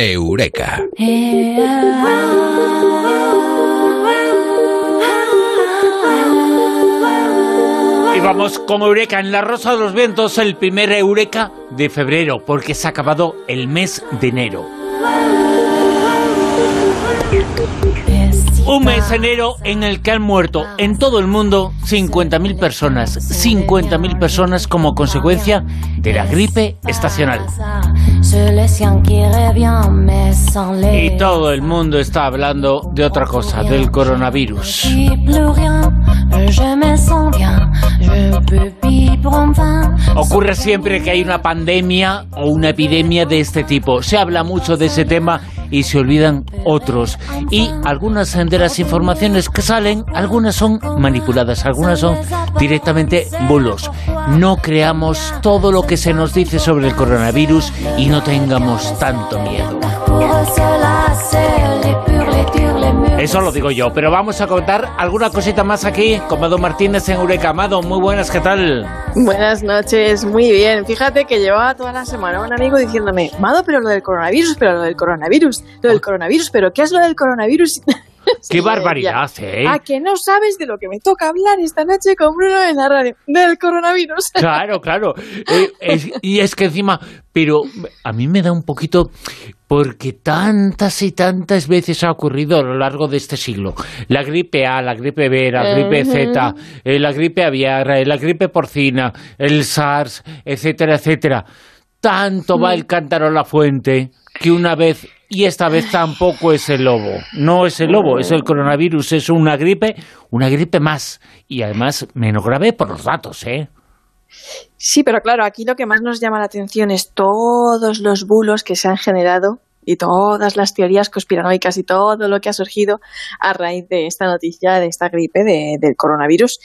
Eureka. Y vamos con Eureka en la Rosa de los Vientos, el primer Eureka de febrero, porque se ha acabado el mes de enero. Un mes enero en el que han muerto en todo el mundo 50.000 personas, 50.000 personas como consecuencia de la gripe estacional. Y todo el mundo está hablando de otra cosa, del coronavirus. Ocurre siempre que hay una pandemia o una epidemia de este tipo. Se habla mucho de ese tema y se olvidan otros. Y algunas de las informaciones que salen, algunas son manipuladas, algunas son directamente bulos. No creamos todo lo que se nos dice sobre el coronavirus y no tengamos tanto miedo. Eso lo digo yo, pero vamos a contar alguna cosita más aquí con Mado Martínez en Eureka. Mado, muy buenas, ¿qué tal? Buenas noches, muy bien. Fíjate que llevaba toda la semana un amigo diciéndome, Mado, pero lo del coronavirus, pero lo del coronavirus, lo del coronavirus, pero ¿qué es lo del coronavirus? ¡Qué barbaridad, eh! A que no sabes de lo que me toca hablar esta noche con Bruno en la radio, del coronavirus. Claro, claro. Eh, y es que encima, pero a mí me da un poquito porque tantas y tantas veces ha ocurrido a lo largo de este siglo. La gripe A, la gripe B, la gripe Z, eh, la gripe aviar, eh, la gripe porcina, el SARS, etcétera, etcétera. Tanto va el cántaro a la fuente que una vez y esta vez tampoco es el lobo. No es el lobo, es el coronavirus, es una gripe, una gripe más. Y además menos grave por los datos, ¿eh? Sí, pero claro, aquí lo que más nos llama la atención es todos los bulos que se han generado y todas las teorías conspiranoicas y todo lo que ha surgido a raíz de esta noticia, de esta gripe del coronavirus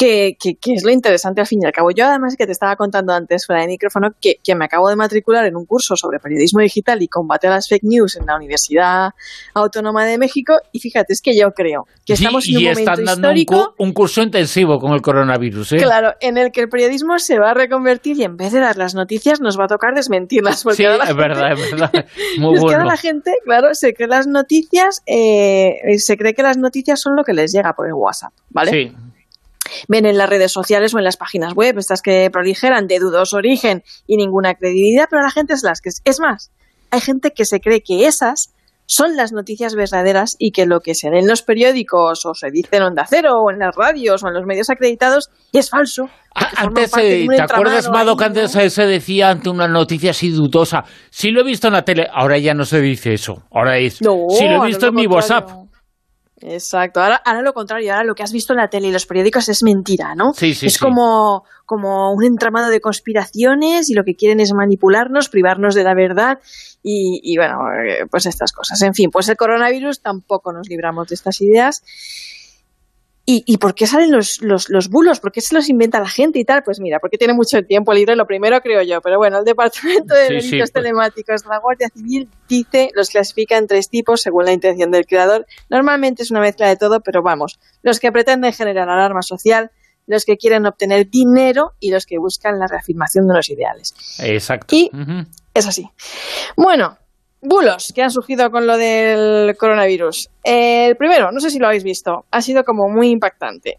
que, es lo interesante al fin y al cabo. Yo además que te estaba contando antes fuera de micrófono que, me acabo de matricular en un curso sobre periodismo digital y combate a las fake news en la Universidad Autónoma de México y fíjate, es que yo creo que estamos en un momento están dando histórico, un, curso intensivo con el coronavirus. ¿eh? Claro, en el que el periodismo se va a reconvertir y en vez de dar las noticias nos va a tocar desmentirlas. sí, es verdad, es verdad. Muy bueno. la gente, claro, se cree las noticias, eh, se cree que las noticias son lo que les llega por el WhatsApp, ¿vale? Sí ven en las redes sociales o en las páginas web, estas que proligeran de dudoso origen y ninguna credibilidad, pero la gente es las que... Es más, hay gente que se cree que esas son las noticias verdaderas y que lo que se ve en los periódicos o se dice en Onda Cero o en las radios o en los medios acreditados es falso. Antes, ¿te acuerdas, Mado, que antes se decía ante una noticia así dudosa? Si lo he visto en la tele, ahora ya no se dice eso. Ahora es, si lo he visto en mi WhatsApp. Exacto. Ahora, ahora lo contrario, ahora lo que has visto en la tele y los periódicos es mentira, ¿no? Sí, sí, es Como, como un entramado de conspiraciones y lo que quieren es manipularnos, privarnos de la verdad y, y bueno, eh, pues estas cosas. En fin, pues el coronavirus tampoco nos libramos de estas ideas ¿Y, por qué salen los, los, bulos? ¿Por qué se los inventa la gente y tal? Pues mira, porque tiene mucho tiempo libre, lo primero creo yo. Pero bueno, el Departamento de Delitos pues. Telemáticos de la Guardia Civil dice, los clasifica en tres tipos según la intención del creador. Normalmente es una mezcla de todo, pero vamos, los que pretenden generar alarma social, los que quieren obtener dinero y los que buscan la reafirmación de los ideales. Exacto. Y es así. Bueno, bulos que han surgido con lo del coronavirus. El primero, no sé si lo habéis visto, ha sido como muy impactante.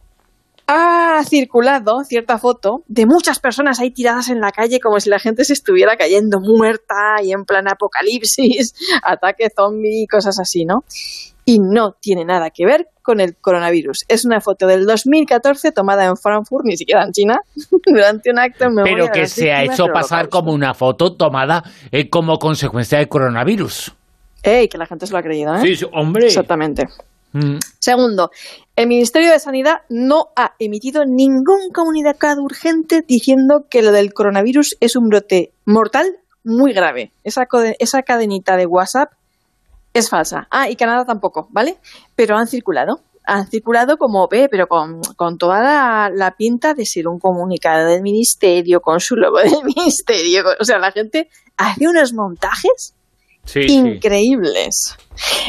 Ha circulado cierta foto de muchas personas ahí tiradas en la calle como si la gente se estuviera cayendo muerta y en plan apocalipsis, ataque zombie, cosas así, ¿no? Y no tiene nada que ver con el coronavirus. Es una foto del 2014 tomada en Frankfurt, ni siquiera en China, durante un acto en memoria Pero que se ha hecho pasar como una foto tomada eh, como consecuencia del coronavirus. ¡Ey! Que la gente se lo ha creído, ¿eh? Sí, hombre. Exactamente. Mm. Segundo, el Ministerio de Sanidad no ha emitido ningún comunicado urgente diciendo que lo del coronavirus es un brote mortal muy grave. Esa, esa cadenita de WhatsApp es falsa. Ah, y Canadá tampoco, ¿vale? Pero han circulado. Han circulado como ve, pero con, toda la, pinta de ser un comunicado del ministerio, con su logo del ministerio. O sea, la gente hace unos montajes increíbles.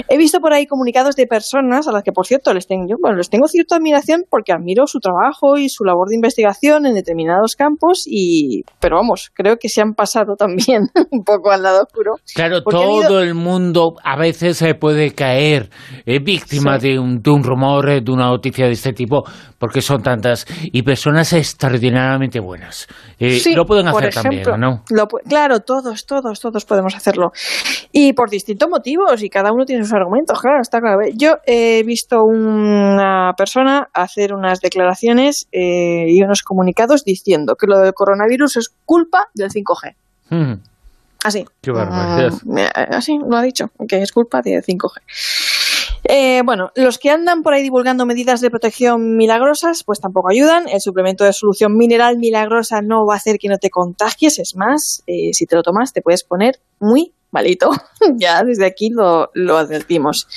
He visto por ahí comunicados de personas a las que, por cierto, les tengo, bueno, les tengo cierta admiración porque admiro su trabajo y su labor de investigación en determinados campos, y, pero vamos, creo que se han pasado también un poco al lado oscuro. Claro, todo el mundo a veces se puede caer eh, víctima de, un, de un rumor, eh, de una noticia de este tipo, porque son tantas, y personas extraordinariamente buenas. Eh, lo pueden hacer también, ¿no? claro, todos, todos, todos podemos hacerlo. Y por distintos motivos, y cada uno tiene sus argumentos, claro, está claro. Yo he visto una persona hacer unas declaraciones eh, y unos comunicados diciendo que lo del coronavirus es culpa del 5G. Mm. Así. Qué barbaridad. Mm, eh, así lo ha dicho, que es culpa del 5G. Eh, bueno, los que andan por ahí divulgando medidas de protección milagrosas, pues tampoco ayudan. El suplemento de solución mineral milagrosa no va a hacer que no te contagies. Es más, eh, si te lo tomas, te puedes poner muy malito. ya desde aquí lo, lo advertimos.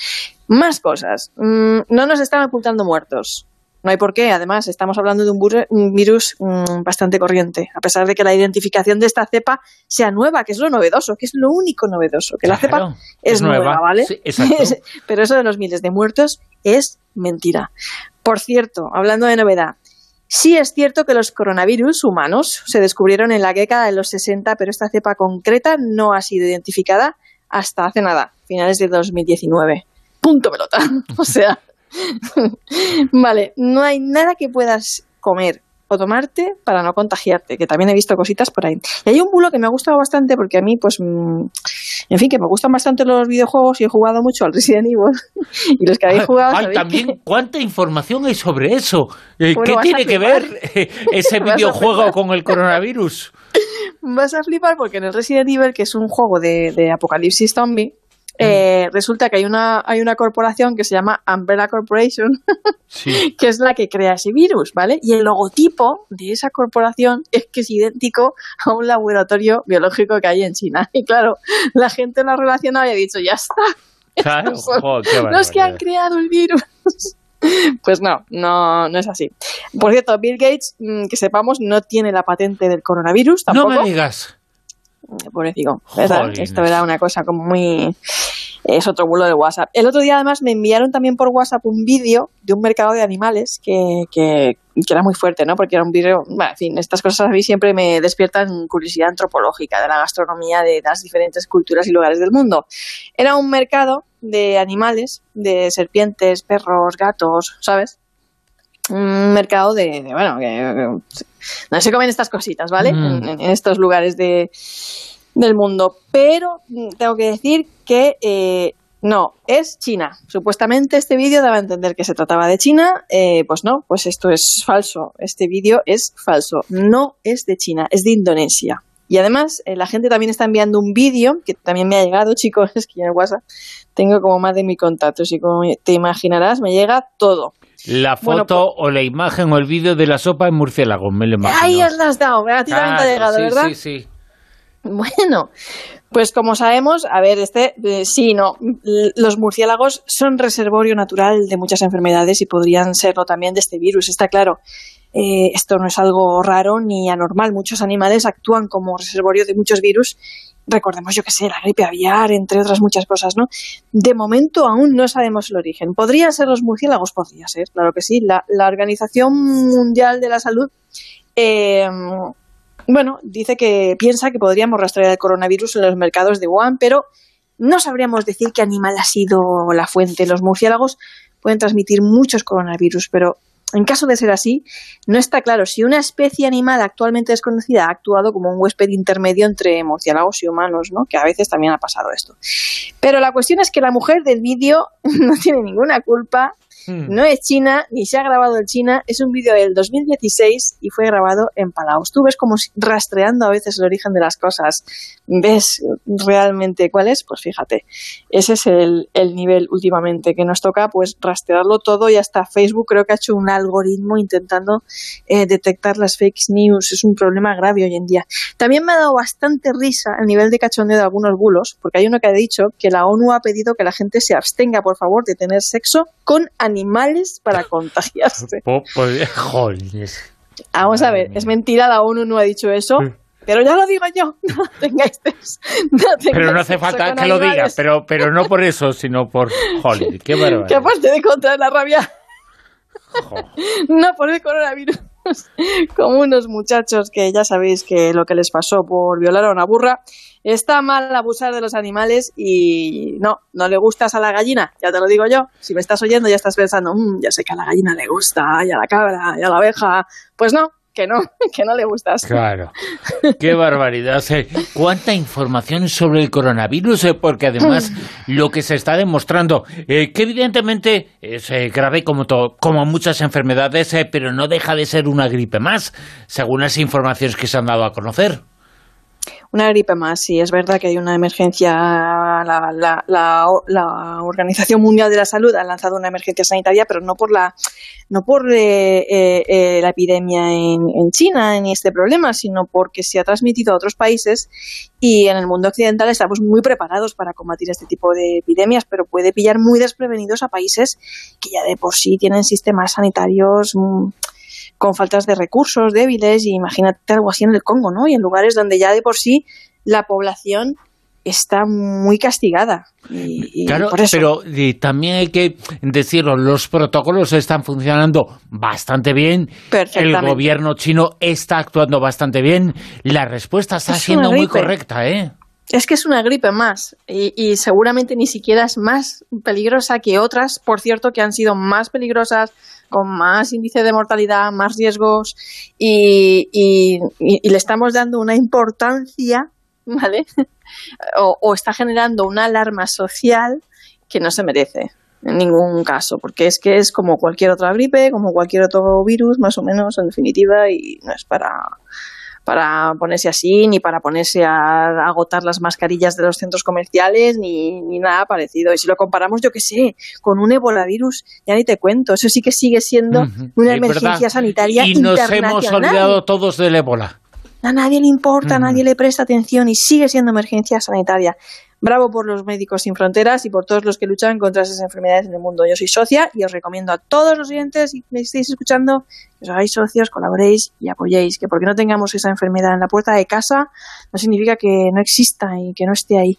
Más cosas. Mm, no nos están ocultando muertos. No hay por qué. Además, estamos hablando de un, virus mm, bastante corriente, a pesar de que la identificación de esta cepa sea nueva, que es lo novedoso, que es lo único novedoso, que la cepa es, nueva, ¿vale? Pero eso de los miles de muertos es mentira. Por cierto, hablando de novedad, Sí es cierto que los coronavirus humanos se descubrieron en la década de los 60, pero esta cepa concreta no ha sido identificada hasta hace nada, finales de 2019. Punto pelota. o sea, vale, no hay nada que puedas comer o tomarte para no contagiarte, que también he visto cositas por ahí. Y hay un bulo que me ha gustado bastante porque a mí, pues, mm, en fin, que me gustan bastante los videojuegos y he jugado mucho al Resident Evil. y los que habéis jugado... Ay, también, ¿cuánta información hay sobre eso? Eh, ¿Qué tiene que ver ese videojuego con el coronavirus? Vas a flipar porque en el Resident Evil, que es un juego de, de apocalipsis zombie, eh, resulta que hay una, hay una corporación que se llama Umbrella Corporation, que es la que crea ese virus, ¿vale? Y el logotipo de esa corporación es que es idéntico a un laboratorio biológico que hay en China. Y claro, la gente lo ha relacionado y ha dicho, ya está. Claro, los que han creado el virus. Pues no, no, no es así. Por cierto, Bill Gates, mm, que sepamos, no tiene la patente del coronavirus tampoco. No me digas pobrecito, ¿verdad? Esto era una cosa como muy... Es otro bulo de WhatsApp. El otro día además me enviaron también por WhatsApp un vídeo de un mercado de animales que, que, era muy fuerte, ¿no? Porque era un vídeo... Bueno, en fin, estas cosas a mí siempre me despiertan curiosidad antropológica de la gastronomía de las diferentes culturas y lugares del mundo. Era un mercado de animales, de serpientes, perros, gatos, ¿sabes? Un mercado de, bueno, que, no se comen estas cositas, ¿vale? Mm. En, estos lugares de, del mundo. Pero tengo que decir que eh, no, es China. Supuestamente este vídeo daba a entender que se trataba de China. Eh, pues no, pues esto es falso. Este vídeo es falso. No es de China, es de Indonesia. Y además, eh, la gente también está enviando un vídeo que también me ha llegado, chicos, es que en WhatsApp tengo como más de mi contactos y como te imaginarás, me llega todo. La foto pues- o la imagen o el vídeo de la sopa en murciélago, me lo imagino. Ahí has dado, a ti también te ha llegado, ¿verdad? Sí, sí. Bueno, pues como sabemos, a ver, este, eh, sí, no, los murciélagos son reservorio natural de muchas enfermedades y podrían serlo también de este virus, está claro. Eh, esto no es algo raro ni anormal. Muchos animales actúan como reservorio de muchos virus recordemos, yo que sé, la gripe aviar, entre otras muchas cosas, ¿no? De momento aún no sabemos el origen. ¿Podrían ser los murciélagos? Podría ser, claro que sí. La, Organización Mundial de la Salud, eh, bueno, dice que piensa que podríamos rastrear el coronavirus en los mercados de Wuhan, pero no sabríamos decir qué animal ha sido la fuente. Los murciélagos pueden transmitir muchos coronavirus, pero en caso de ser así, no está claro si una especie animal actualmente desconocida ha actuado como un huésped intermedio entre murciélagos y humanos, ¿no? que a veces también ha pasado esto. Pero la cuestión es que la mujer del vídeo no tiene ninguna culpa Hmm. No es China, ni se ha grabado en China, es un vídeo del 2016 y fue grabado en Palaos. Tú ves como rastreando a veces el origen de las cosas, ves realmente cuál es, pues fíjate, ese es el, nivel últimamente que nos toca, pues rastrearlo todo y hasta Facebook creo que ha hecho un algoritmo intentando eh, detectar las fake news. Es un problema grave hoy en día. También me ha dado bastante risa el nivel de cachondeo de algunos bulos, porque hay uno que ha dicho que la ONU ha pedido que la gente se abstenga, por favor, de tener sexo con animales para contagiarse. Vamos a ver, es mentira, la ONU no ha dicho eso. Pero ya lo digo yo, no tengáis Pero no hace falta que lo diga, pero, pero no por eso, sino por Holly. Qué barbaridad. Que aparte de contra la rabia, no por el coronavirus. Como unos muchachos que ya sabéis que lo que les pasó por violar a una burra. Está mal abusar de los animales y no, no le gustas a la gallina, ya te lo digo yo. Si me estás oyendo ya estás pensando, mm, ya sé que a la gallina le gusta, y a la cabra, y a la abeja. Pues no, que no, que no le gustas. Claro. Qué barbaridad. ¿Cuánta información sobre el coronavirus? Eh, porque además lo que se está demostrando, eh, que evidentemente es eh, grave como, como muchas enfermedades, pero no deja de ser una gripe más, según las informaciones que se han dado a conocer. Una gripe más, sí, es verdad que hay una emergencia. La, la, la, Organización Mundial de la Salud ha lanzado una emergencia sanitaria, pero no por la, no por eh, eh, eh, la epidemia en, China ni este problema, sino porque se ha transmitido a otros países y en el mundo occidental estamos muy preparados para combatir este tipo de epidemias, pero puede pillar muy desprevenidos a países que ya de por sí tienen sistemas sanitarios. Mm, con faltas de recursos débiles, y imagínate algo así en el Congo, ¿no? Y en lugares donde ya de por sí la población está muy castigada. Y, claro, pero también hay que decirlo, los protocolos están funcionando bastante bien, el gobierno chino está actuando bastante bien, la respuesta está siendo muy correcta, ¿eh? Es que es una gripe más y, y, seguramente ni siquiera es más peligrosa que otras, por cierto, que han sido más peligrosas con más índice de mortalidad, más riesgos y, le estamos dando una importancia, ¿vale? o, está generando una alarma social que no se merece en ningún caso, porque es que es como cualquier otra gripe, como cualquier otro virus, más o menos, en definitiva, y no es para para ponerse así, ni para ponerse a agotar las mascarillas de los centros comerciales, ni, ni nada parecido. Y si lo comparamos, yo que sé, con un virus, ya ni te cuento, eso sí que sigue siendo una emergencia sanitaria y nos hemos olvidado todos del ébola. A nadie le importa, a nadie le presta atención y sigue siendo emergencia sanitaria. Bravo por los médicos sin fronteras y por todos los que luchan contra esas enfermedades en el mundo. Yo soy socia y os recomiendo a todos los oyentes y me estéis escuchando que os hagáis socios, colaboréis y apoyéis. Que porque no tengamos esa enfermedad en la puerta de casa no significa que no exista y que no esté ahí.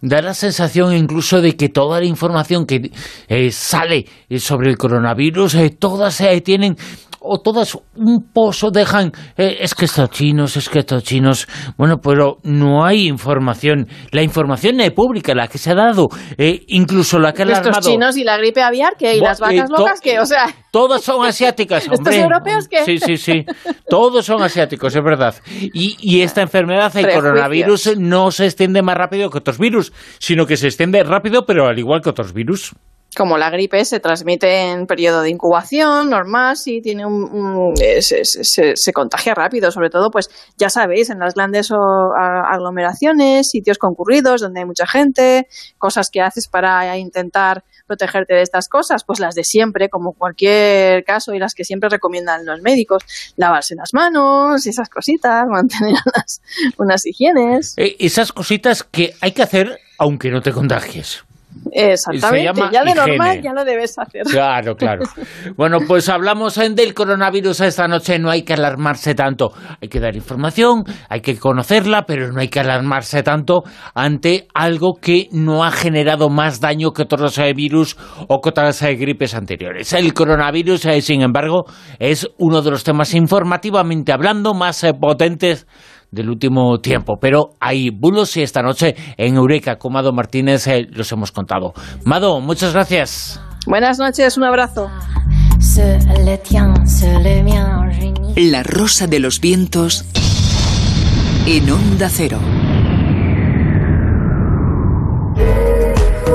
Da la sensación incluso de que toda la información que eh, sale sobre el coronavirus, eh, todas se eh, tienen o todas un pozo dejan, eh, es que estos chinos, es que estos chinos, bueno, pero no hay información, la información es pública, la que se ha dado, eh, incluso la que ha Estos chinos y la gripe aviar, que y las vacas locas, que, o sea... Todas son asiáticas, hombre. ¿Estos europeos que Sí, sí, sí, todos son asiáticos, es verdad. Y, y esta enfermedad, el coronavirus, no se extiende más rápido que otros virus, sino que se extiende rápido, pero al igual que otros virus como la gripe se transmite en periodo de incubación normal, sí tiene un, eh, se, contagia rápido, sobre todo, pues ya sabéis, en las grandes aglomeraciones, sitios concurridos donde hay mucha gente, cosas que haces para intentar protegerte de estas cosas, pues las de siempre, como cualquier caso y las que siempre recomiendan los médicos, lavarse las manos, y esas cositas, mantener unas, unas higienes. Eh, esas cositas que hay que hacer aunque no te contagies. Exactamente, ya de normal ya lo debes hacer. Claro, claro. Bueno, pues hablamos del coronavirus esta noche, no hay que alarmarse tanto. Hay que dar información, hay que conocerla, pero no hay que alarmarse tanto ante algo que no ha generado más daño que otros eh, virus o que otras eh, gripes anteriores. El coronavirus, eh, sin embargo, es uno de los temas informativamente hablando más potentes del último tiempo. Pero hay bulos y esta noche en Eureka con Mado Martínez eh, los hemos contado. Mado, muchas gracias. Buenas noches, un abrazo. La rosa de los vientos en onda cero.